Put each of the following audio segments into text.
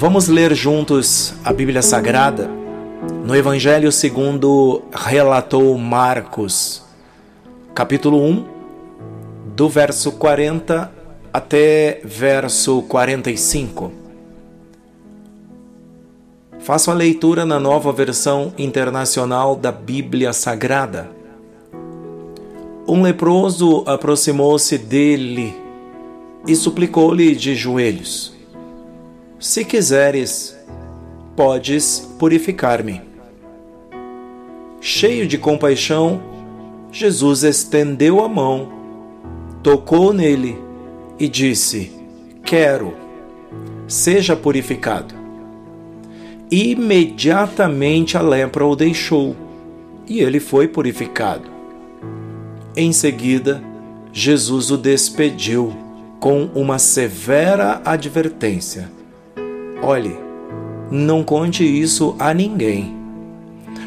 Vamos ler juntos a Bíblia Sagrada no Evangelho segundo relatou Marcos, capítulo 1, do verso 40 até verso 45. Faço a leitura na nova versão internacional da Bíblia Sagrada. Um leproso aproximou-se dele e suplicou-lhe de joelhos: Se quiseres, podes purificar-me. Cheio de compaixão, Jesus estendeu a mão, tocou nele e disse: Quero, seja purificado. Imediatamente a lepra o deixou e ele foi purificado. Em seguida, Jesus o despediu com uma severa advertência: Olhe, não conte isso a ninguém,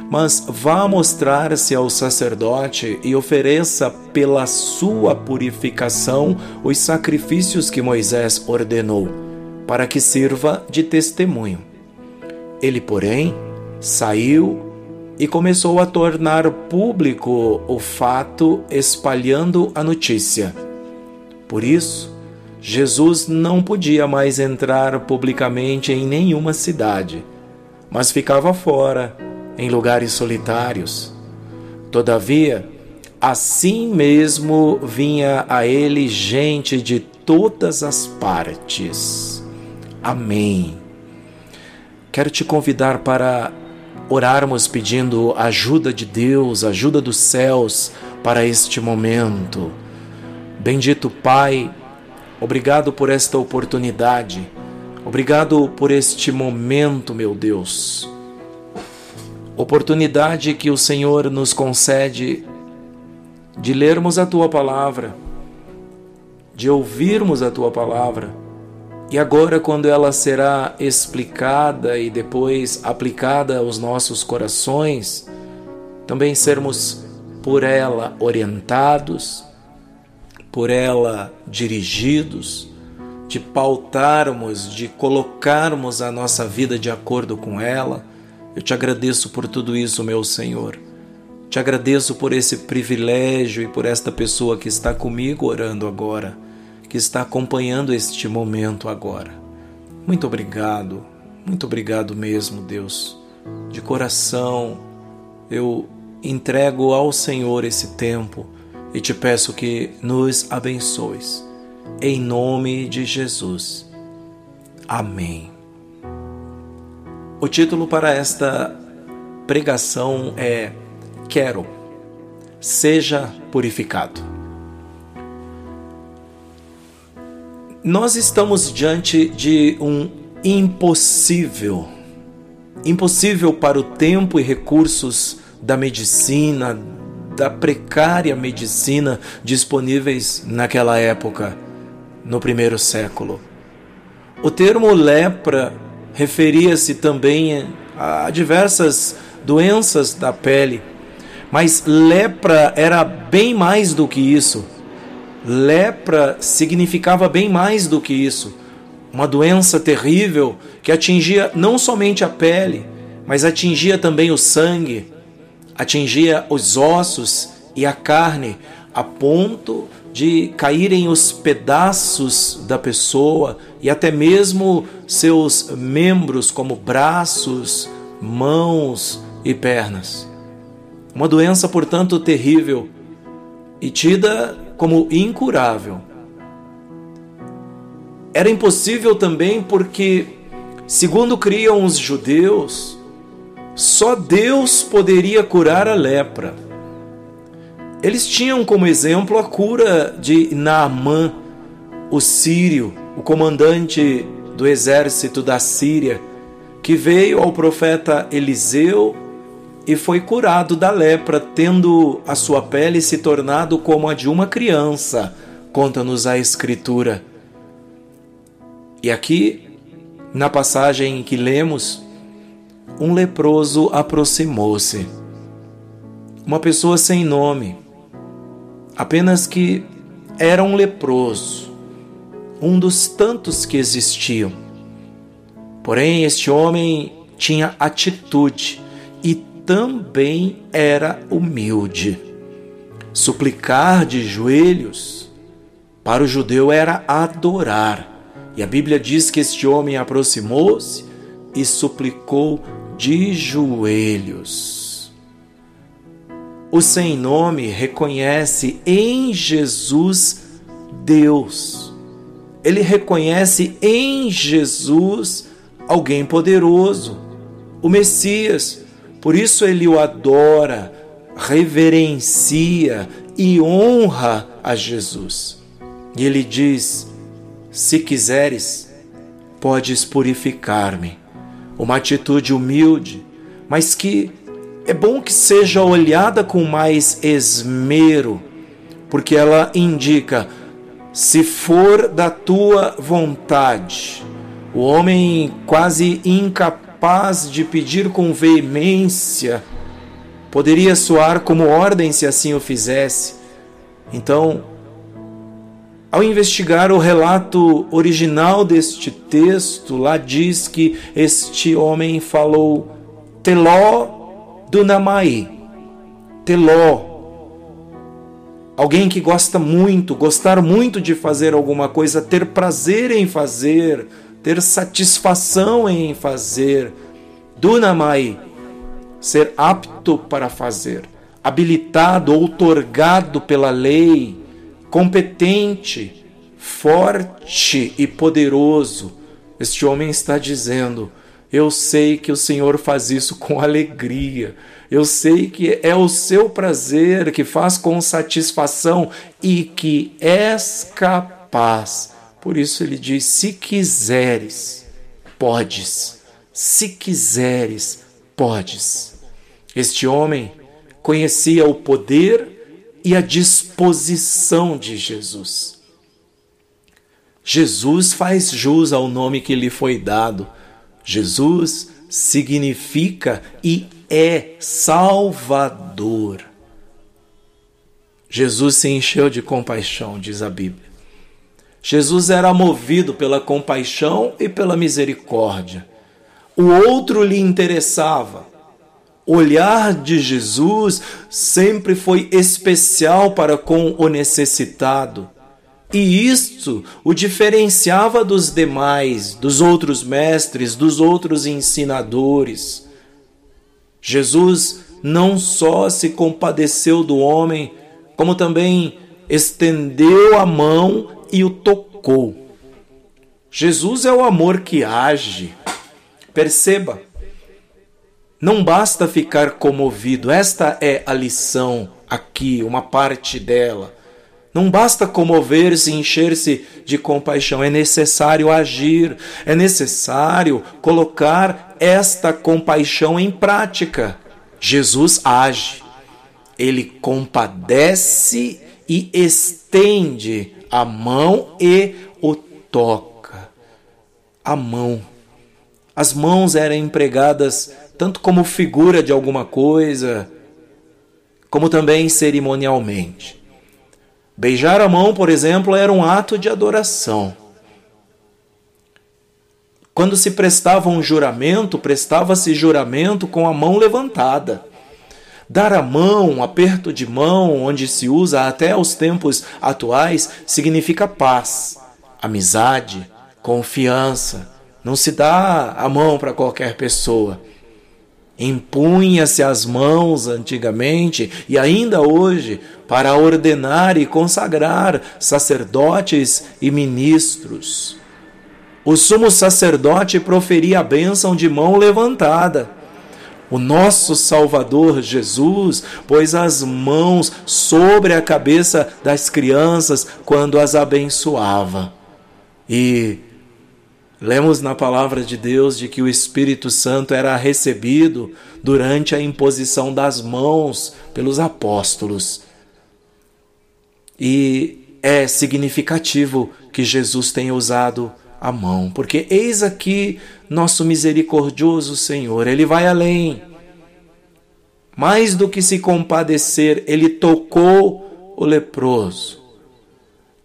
mas vá mostrar-se ao sacerdote e ofereça pela sua purificação os sacrifícios que Moisés ordenou, para que sirva de testemunho. Ele, porém, saiu e começou a tornar público o fato, espalhando a notícia. Por isso, Jesus não podia mais entrar publicamente em nenhuma cidade, mas ficava fora, em lugares solitários. Todavia, assim mesmo vinha a ele gente de todas as partes. Amém. Quero te convidar para orarmos pedindo ajuda de Deus, ajuda dos céus para este momento. Bendito Pai, obrigado por esta oportunidade, obrigado por este momento, meu Deus. Oportunidade que o Senhor nos concede de lermos a tua palavra, de ouvirmos a tua palavra. E agora, quando ela será explicada e depois aplicada aos nossos corações, também sermos por ela orientados, por ela dirigidos, de pautarmos, de colocarmos a nossa vida de acordo com ela. Eu te agradeço por tudo isso, meu Senhor. Te agradeço por esse privilégio e por esta pessoa que está comigo orando agora que está acompanhando este momento agora. Muito obrigado, muito obrigado mesmo, Deus. De coração, eu entrego ao Senhor esse tempo e te peço que nos abençoes. Em nome de Jesus. Amém. O título para esta pregação é Quero, seja purificado. Nós estamos diante de um impossível, impossível para o tempo e recursos da medicina, da precária medicina disponíveis naquela época, no primeiro século. O termo lepra referia-se também a diversas doenças da pele, mas lepra era bem mais do que isso Lepra significava bem mais do que isso. Uma doença terrível que atingia não somente a pele, mas atingia também o sangue, atingia os ossos e a carne, a ponto de caírem os pedaços da pessoa e até mesmo seus membros, como braços, mãos e pernas. Uma doença, portanto, terrível e tida como incurável. Era impossível também porque, segundo criam os judeus, só Deus poderia curar a lepra. Eles tinham como exemplo a cura de Naamã, o sírio, o comandante do exército da Síria, que veio ao profeta Eliseu e foi curado da lepra, tendo a sua pele se tornado como a de uma criança, conta-nos a Escritura. E aqui, na passagem em que lemos, um leproso aproximou-se. Uma pessoa sem nome, apenas que era um leproso, um dos tantos que existiam. Porém, este homem tinha atitude e também era humilde. Suplicar de joelhos para o judeu era adorar. E a Bíblia diz que este homem aproximou-se e suplicou de joelhos. O sem nome reconhece em Jesus Deus. Ele reconhece em Jesus alguém poderoso, o Messias. Por isso ele o adora, reverencia e honra a Jesus. E ele diz: Se quiseres, podes purificar-me. Uma atitude humilde, mas que é bom que seja olhada com mais esmero, porque ela indica: se for da tua vontade. O homem quase incapaz de pedir com veemência poderia soar como ordem se assim o fizesse. Então, ao investigar o relato original deste texto, lá diz que este homem falou Teló Dunamai. Teló. Alguém que gosta muito, gostar muito de fazer alguma coisa, ter prazer em fazer, ter satisfação em fazer. Dunamai. Ser apto para fazer, habilitado, outorgado pela lei competente, forte e poderoso. Este homem está dizendo: Eu sei que o Senhor faz isso com alegria. Eu sei que é o seu prazer que faz com satisfação e que és capaz. Por isso ele diz: Se quiseres, podes. Se quiseres, podes. Este homem conhecia o poder e a disposição de Jesus. Jesus faz jus ao nome que lhe foi dado. Jesus significa e é Salvador. Jesus se encheu de compaixão, diz a Bíblia. Jesus era movido pela compaixão e pela misericórdia. O outro lhe interessava olhar de Jesus sempre foi especial para com o necessitado. E isto o diferenciava dos demais, dos outros mestres, dos outros ensinadores. Jesus não só se compadeceu do homem, como também estendeu a mão e o tocou. Jesus é o amor que age. Perceba, não basta ficar comovido, esta é a lição aqui, uma parte dela. Não basta comover-se, encher-se de compaixão, é necessário agir, é necessário colocar esta compaixão em prática. Jesus age, ele compadece e estende a mão e o toca. A mão. As mãos eram empregadas tanto como figura de alguma coisa, como também cerimonialmente. Beijar a mão, por exemplo, era um ato de adoração. Quando se prestava um juramento, prestava-se juramento com a mão levantada. Dar a mão, um aperto de mão, onde se usa até aos tempos atuais, significa paz, amizade, confiança. Não se dá a mão para qualquer pessoa. Empunha-se as mãos antigamente e ainda hoje para ordenar e consagrar sacerdotes e ministros. O sumo sacerdote proferia a bênção de mão levantada. O nosso Salvador Jesus pôs as mãos sobre a cabeça das crianças quando as abençoava. E Lemos na palavra de Deus de que o Espírito Santo era recebido durante a imposição das mãos pelos apóstolos. E é significativo que Jesus tenha usado a mão, porque eis aqui nosso misericordioso Senhor, ele vai além. Mais do que se compadecer, ele tocou o leproso.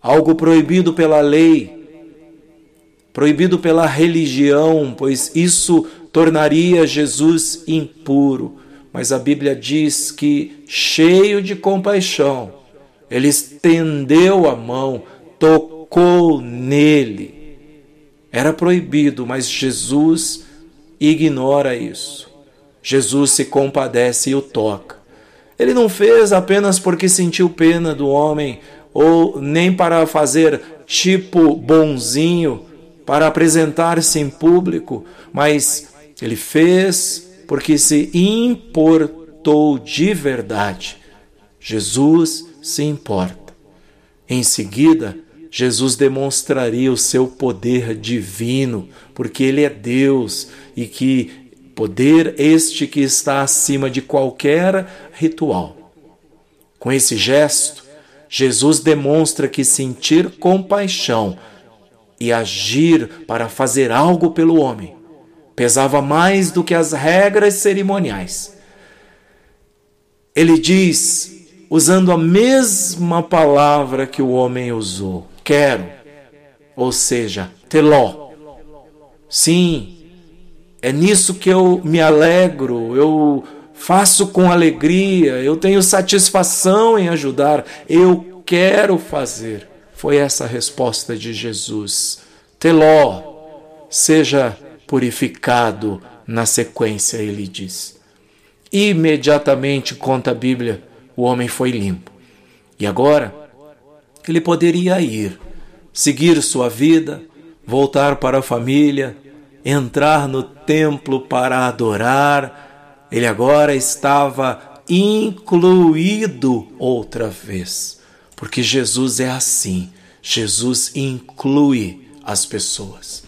Algo proibido pela lei, proibido pela religião, pois isso tornaria Jesus impuro. Mas a Bíblia diz que, cheio de compaixão, ele estendeu a mão, tocou nele. Era proibido, mas Jesus ignora isso. Jesus se compadece e o toca. Ele não fez apenas porque sentiu pena do homem, ou nem para fazer tipo bonzinho, para apresentar-se em público, mas ele fez porque se importou de verdade. Jesus se importa. Em seguida, Jesus demonstraria o seu poder divino, porque ele é Deus e que poder este que está acima de qualquer ritual. Com esse gesto, Jesus demonstra que sentir compaixão e agir para fazer algo pelo homem pesava mais do que as regras cerimoniais. Ele diz, usando a mesma palavra que o homem usou: quero, ou seja, teló. Sim, é nisso que eu me alegro, eu faço com alegria, eu tenho satisfação em ajudar, eu quero fazer. Foi essa a resposta de Jesus. Teló, seja purificado na sequência, ele diz. Imediatamente, conta a Bíblia, o homem foi limpo. E agora, ele poderia ir, seguir sua vida, voltar para a família, entrar no templo para adorar. Ele agora estava incluído outra vez, porque Jesus é assim. Jesus inclui as pessoas.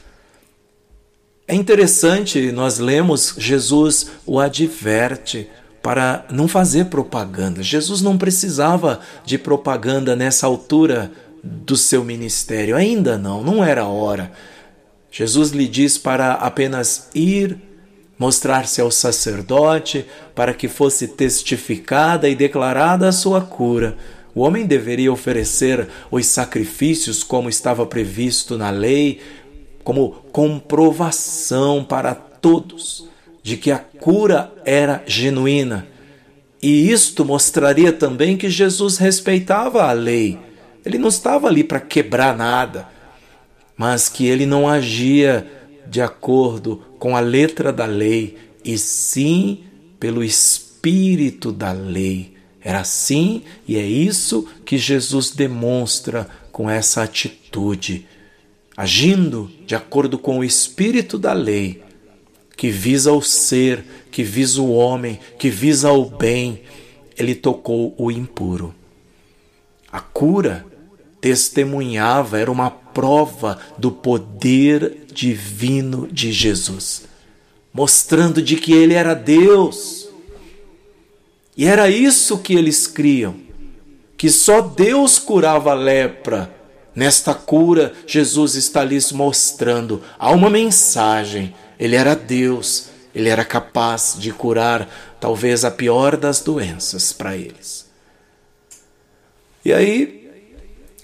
É interessante, nós lemos, Jesus o adverte para não fazer propaganda. Jesus não precisava de propaganda nessa altura do seu ministério, ainda não, não era a hora. Jesus lhe diz para apenas ir, mostrar-se ao sacerdote, para que fosse testificada e declarada a sua cura. O homem deveria oferecer os sacrifícios como estava previsto na lei, como comprovação para todos de que a cura era genuína. E isto mostraria também que Jesus respeitava a lei. Ele não estava ali para quebrar nada, mas que ele não agia de acordo com a letra da lei, e sim pelo espírito da lei. Era assim e é isso que Jesus demonstra com essa atitude agindo de acordo com o espírito da lei, que visa o ser, que visa o homem, que visa o bem, ele tocou o impuro. A cura testemunhava, era uma prova do poder divino de Jesus, mostrando de que ele era Deus. E era isso que eles criam, que só Deus curava a lepra Nesta cura, Jesus está lhes mostrando há uma mensagem. Ele era Deus, ele era capaz de curar talvez a pior das doenças para eles. E aí,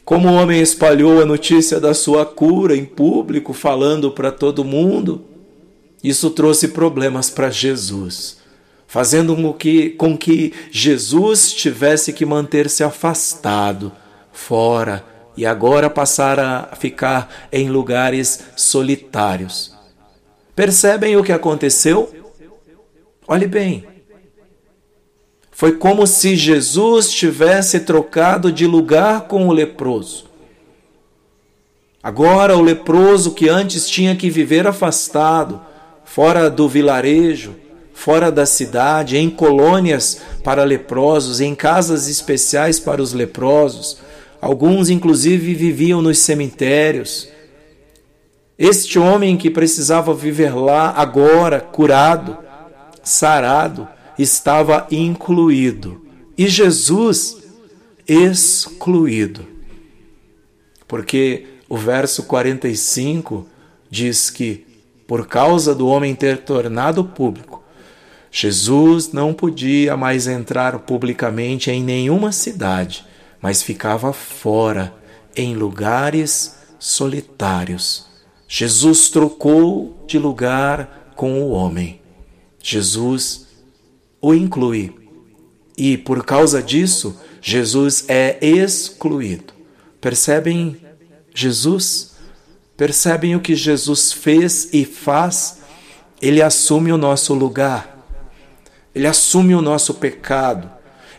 como o homem espalhou a notícia da sua cura em público, falando para todo mundo, isso trouxe problemas para Jesus, fazendo com que, com que Jesus tivesse que manter-se afastado, fora, e agora passar a ficar em lugares solitários. Percebem o que aconteceu? Olhe bem. Foi como se Jesus tivesse trocado de lugar com o leproso. Agora, o leproso que antes tinha que viver afastado, fora do vilarejo, fora da cidade, em colônias para leprosos, em casas especiais para os leprosos, Alguns, inclusive, viviam nos cemitérios. Este homem que precisava viver lá agora, curado, sarado, estava incluído. E Jesus excluído. Porque o verso 45 diz que, por causa do homem ter tornado público, Jesus não podia mais entrar publicamente em nenhuma cidade mas ficava fora, em lugares solitários. Jesus trocou de lugar com o homem. Jesus o inclui. E por causa disso, Jesus é excluído. Percebem Jesus? Percebem o que Jesus fez e faz? Ele assume o nosso lugar. Ele assume o nosso pecado.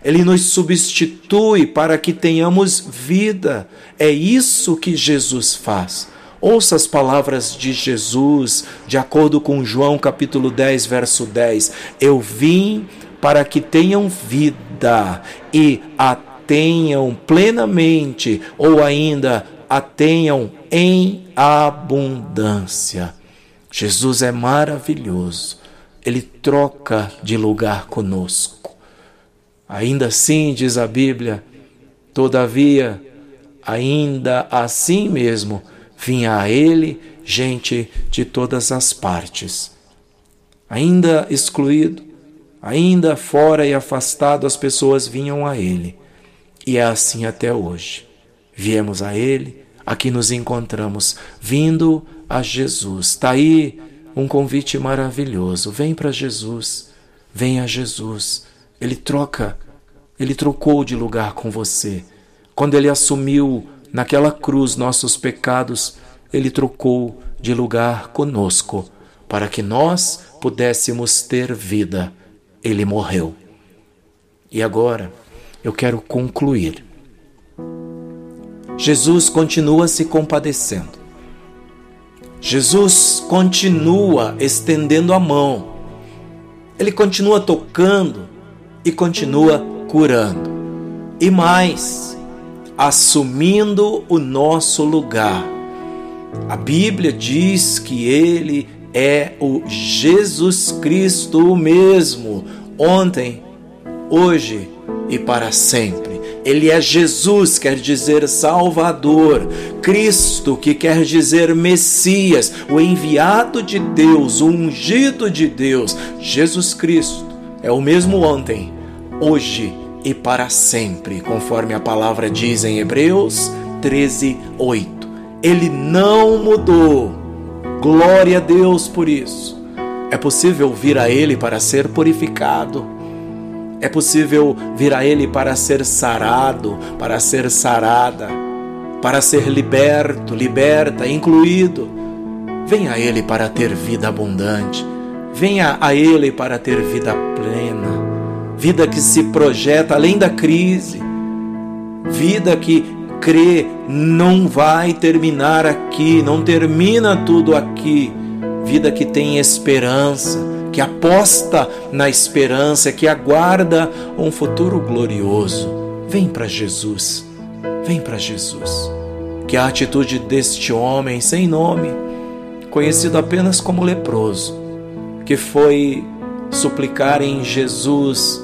Ele nos substitui para que tenhamos vida. É isso que Jesus faz. Ouça as palavras de Jesus, de acordo com João capítulo 10, verso 10. Eu vim para que tenham vida e a tenham plenamente, ou ainda a tenham em abundância. Jesus é maravilhoso. Ele troca de lugar conosco. Ainda assim, diz a Bíblia, todavia, ainda assim mesmo, vinha a ele gente de todas as partes. Ainda excluído, ainda fora e afastado, as pessoas vinham a ele. E é assim até hoje. Viemos a ele, aqui nos encontramos, vindo a Jesus. Está aí um convite maravilhoso. Vem para Jesus, vem a Jesus. Ele troca, ele trocou de lugar com você. Quando ele assumiu naquela cruz nossos pecados, ele trocou de lugar conosco para que nós pudéssemos ter vida. Ele morreu. E agora eu quero concluir. Jesus continua se compadecendo. Jesus continua estendendo a mão. Ele continua tocando e continua curando. E mais, assumindo o nosso lugar. A Bíblia diz que ele é o Jesus Cristo mesmo, ontem, hoje e para sempre. Ele é Jesus, quer dizer Salvador, Cristo, que quer dizer Messias, o enviado de Deus, o ungido de Deus. Jesus Cristo é o mesmo ontem, hoje e para sempre, conforme a palavra diz em Hebreus 13, 8. Ele não mudou. Glória a Deus por isso. É possível vir a Ele para ser purificado. É possível vir a Ele para ser sarado, para ser sarada, para ser liberto, liberta, incluído. Venha a Ele para ter vida abundante. Venha a Ele para ter vida plena vida que se projeta além da crise, vida que crê não vai terminar aqui, não termina tudo aqui, vida que tem esperança, que aposta na esperança, que aguarda um futuro glorioso. Vem para Jesus, vem para Jesus. Que a atitude deste homem sem nome, conhecido apenas como leproso, que foi suplicar em Jesus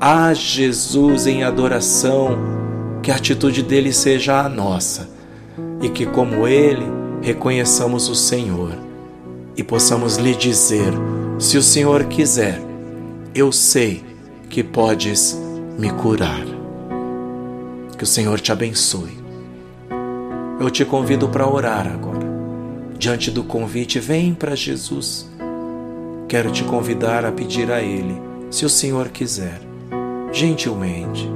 a Jesus em adoração, que a atitude dele seja a nossa e que, como ele, reconheçamos o Senhor e possamos lhe dizer: se o Senhor quiser, eu sei que podes me curar. Que o Senhor te abençoe. Eu te convido para orar agora. Diante do convite, vem para Jesus. Quero te convidar a pedir a Ele, se o Senhor quiser gentilmente.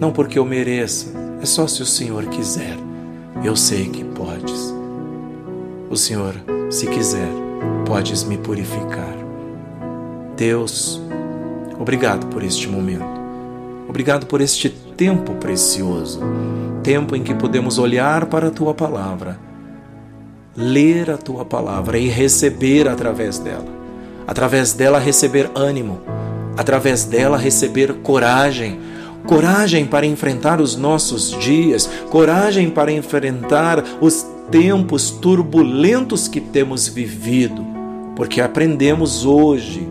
Não porque eu mereça, é só se o Senhor quiser. Eu sei que podes. O Senhor, se quiser, podes me purificar. Deus, obrigado por este momento. Obrigado por este tempo precioso tempo em que podemos olhar para a tua palavra, ler a tua palavra e receber através dela. Através dela, receber ânimo através dela receber coragem, coragem para enfrentar os nossos dias, coragem para enfrentar os tempos turbulentos que temos vivido, porque aprendemos hoje.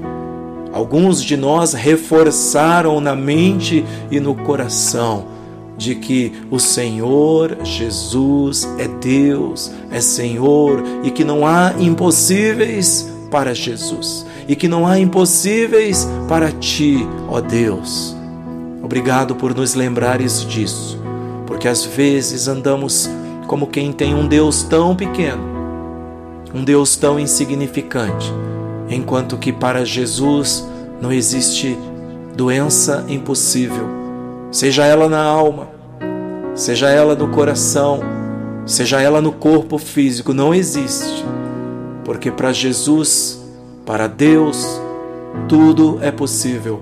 Alguns de nós reforçaram na mente e no coração de que o Senhor Jesus é Deus, é Senhor e que não há impossíveis para Jesus e que não há impossíveis para ti, ó Deus. Obrigado por nos lembrares disso, porque às vezes andamos como quem tem um Deus tão pequeno um Deus tão insignificante, enquanto que para Jesus não existe doença impossível, seja ela na alma, seja ela no coração, seja ela no corpo físico, não existe. Porque para Jesus, para Deus, tudo é possível.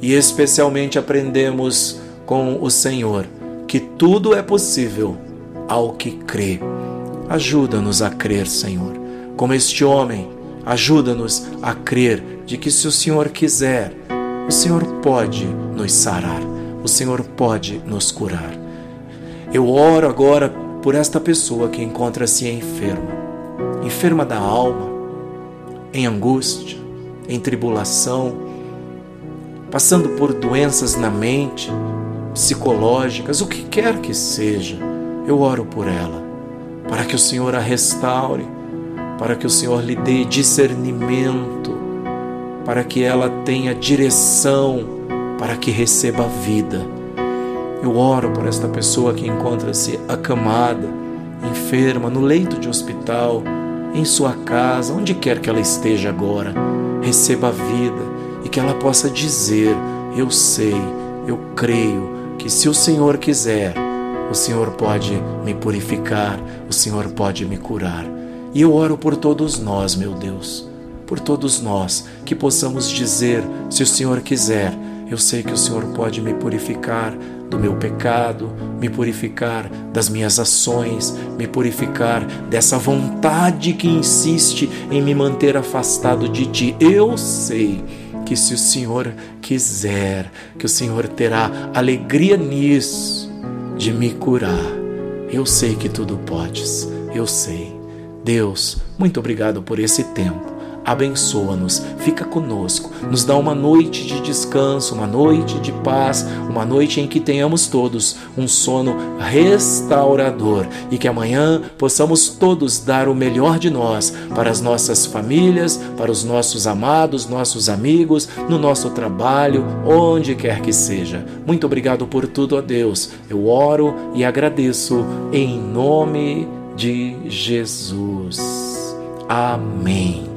E especialmente aprendemos com o Senhor que tudo é possível ao que crê. Ajuda-nos a crer, Senhor. Como este homem, ajuda-nos a crer de que se o Senhor quiser, o Senhor pode nos sarar, o Senhor pode nos curar. Eu oro agora por esta pessoa que encontra-se enferma, enferma da alma, em angústia, em tribulação, passando por doenças na mente, psicológicas, o que quer que seja, eu oro por ela, para que o Senhor a restaure, para que o Senhor lhe dê discernimento, para que ela tenha direção, para que receba vida eu oro por esta pessoa que encontra-se acamada, enferma, no leito de hospital, em sua casa, onde quer que ela esteja agora. Receba a vida e que ela possa dizer: Eu sei, eu creio que se o Senhor quiser, o Senhor pode me purificar, o Senhor pode me curar. E eu oro por todos nós, meu Deus, por todos nós, que possamos dizer: se o Senhor quiser, eu sei que o Senhor pode me purificar, do meu pecado, me purificar das minhas ações, me purificar dessa vontade que insiste em me manter afastado de ti. Eu sei que se o Senhor quiser, que o Senhor terá alegria nisso de me curar. Eu sei que tudo podes, eu sei. Deus, muito obrigado por esse tempo abençoa-nos, fica conosco, nos dá uma noite de descanso, uma noite de paz, uma noite em que tenhamos todos um sono restaurador e que amanhã possamos todos dar o melhor de nós para as nossas famílias, para os nossos amados, nossos amigos, no nosso trabalho, onde quer que seja. Muito obrigado por tudo, ó Deus. Eu oro e agradeço em nome de Jesus. Amém.